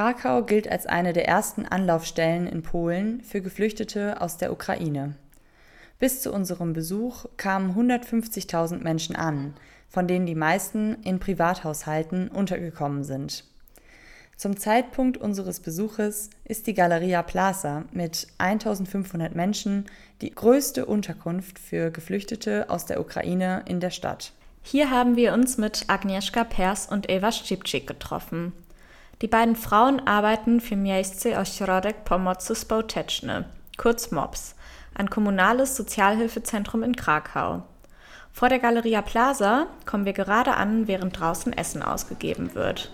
Krakau gilt als eine der ersten Anlaufstellen in Polen für Geflüchtete aus der Ukraine. Bis zu unserem Besuch kamen 150.000 Menschen an, von denen die meisten in Privathaushalten untergekommen sind. Zum Zeitpunkt unseres Besuches ist die Galeria Plaza mit 1500 Menschen die größte Unterkunft für Geflüchtete aus der Ukraine in der Stadt. Hier haben wir uns mit Agnieszka Pers und Eva Szczypczyk getroffen. Die beiden Frauen arbeiten für Miejsce Ośrodek Pomocy Społeczny, kurz MOPS, ein kommunales Sozialhilfezentrum in Krakau. Vor der Galeria Plaza kommen wir gerade an, während draußen Essen ausgegeben wird.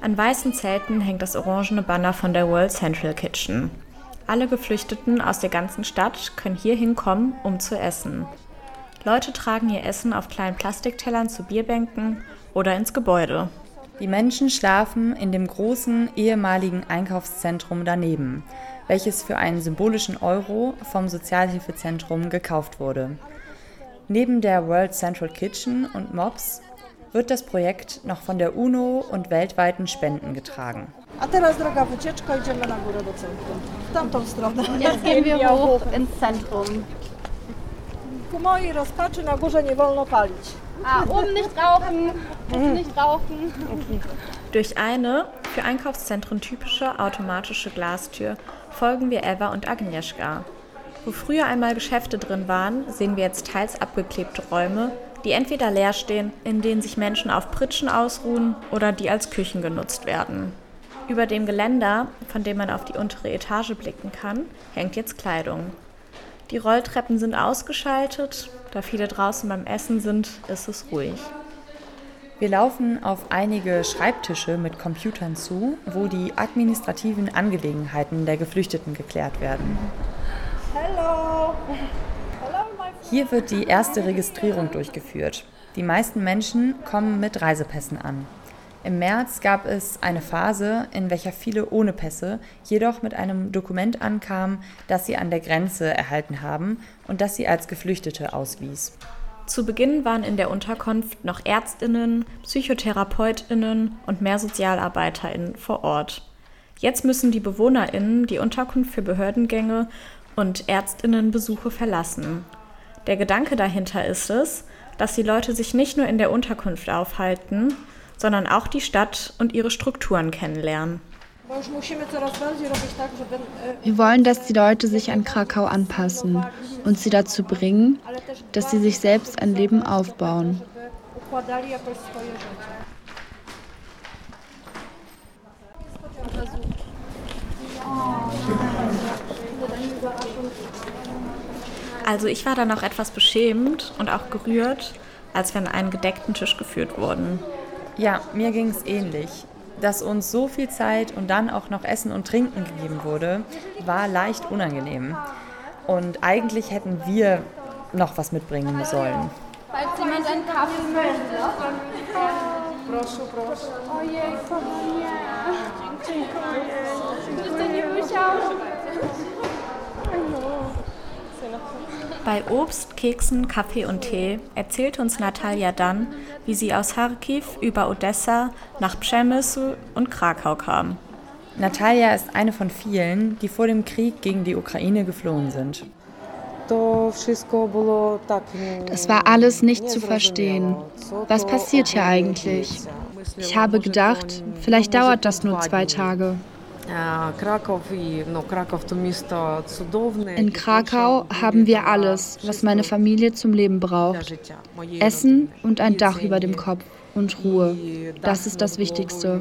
An weißen Zelten hängt das orangene Banner von der World Central Kitchen. Alle Geflüchteten aus der ganzen Stadt können hier hinkommen, um zu essen. Leute tragen ihr Essen auf kleinen Plastiktellern zu Bierbänken oder ins Gebäude. Die Menschen schlafen in dem großen ehemaligen Einkaufszentrum daneben, welches für einen symbolischen Euro vom Sozialhilfezentrum gekauft wurde. Neben der World Central Kitchen und MOPS wird das Projekt noch von der UNO und weltweiten Spenden getragen. Jetzt gehen wir hoch ins Zentrum. Ku mojej rozpaczy na górze nie wolno palić. Ah, oben nicht rauchen, bitte nicht rauchen. Durch eine für Einkaufszentren typische automatische Glastür folgen wir Eva und Agnieszka. Wo früher einmal Geschäfte drin waren, sehen wir jetzt teils abgeklebte Räume, die entweder leer stehen, in denen sich Menschen auf Pritschen ausruhen oder die als Küchen genutzt werden. Über dem Geländer, von dem man auf die untere Etage blicken kann, hängt jetzt Kleidung. Die Rolltreppen sind ausgeschaltet, da viele draußen beim Essen sind, ist es ruhig. Wir laufen auf einige Schreibtische mit Computern zu, wo die administrativen Angelegenheiten der Geflüchteten geklärt werden. Hello! Hier wird die erste Registrierung durchgeführt. Die meisten Menschen kommen mit Reisepässen an. Im März gab es eine Phase, in welcher viele ohne Pässe jedoch mit einem Dokument ankamen, das sie an der Grenze erhalten haben und das sie als Geflüchtete auswies. Zu Beginn waren in der Unterkunft noch Ärztinnen, Psychotherapeutinnen und mehr Sozialarbeiterinnen vor Ort. Jetzt müssen die Bewohnerinnen die Unterkunft für Behördengänge und Ärztinnenbesuche verlassen. Der Gedanke dahinter ist es, dass die Leute sich nicht nur in der Unterkunft aufhalten, sondern auch die Stadt und ihre Strukturen kennenlernen. Wir wollen, dass die Leute sich an Krakau anpassen und sie dazu bringen, dass sie sich selbst ein Leben aufbauen. Also ich war dann auch etwas beschämt und auch gerührt, als wir an einen gedeckten Tisch geführt wurden. Ja, mir ging es ähnlich. Dass uns so viel Zeit und dann auch noch Essen und Trinken gegeben wurde, war leicht unangenehm. Und eigentlich hätten wir noch was mitbringen sollen. Falls jemand einen Kaffee möchte. Proszę, proszę. Ojej, kochanie. Dziękuję. Bitte nie musiał. Bei Obst, Keksen, Kaffee und Tee erzählte uns Natalia dann, wie sie aus Kharkiv über Odessa nach Przemysl und Krakau kam. Natalia ist eine von vielen, die vor dem Krieg gegen die Ukraine geflohen sind. Es war alles nicht zu verstehen. Was passiert hier eigentlich? Ich habe gedacht, vielleicht dauert das nur zwei Tage. In Krakau haben wir alles, was meine Familie zum Leben braucht. Essen und ein Dach über dem Kopf und Ruhe. Das ist das Wichtigste.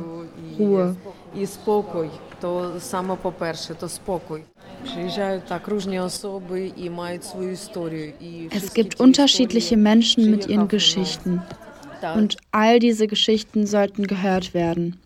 Ruhe. Es gibt unterschiedliche Menschen mit ihren Geschichten. Und all diese Geschichten sollten gehört werden.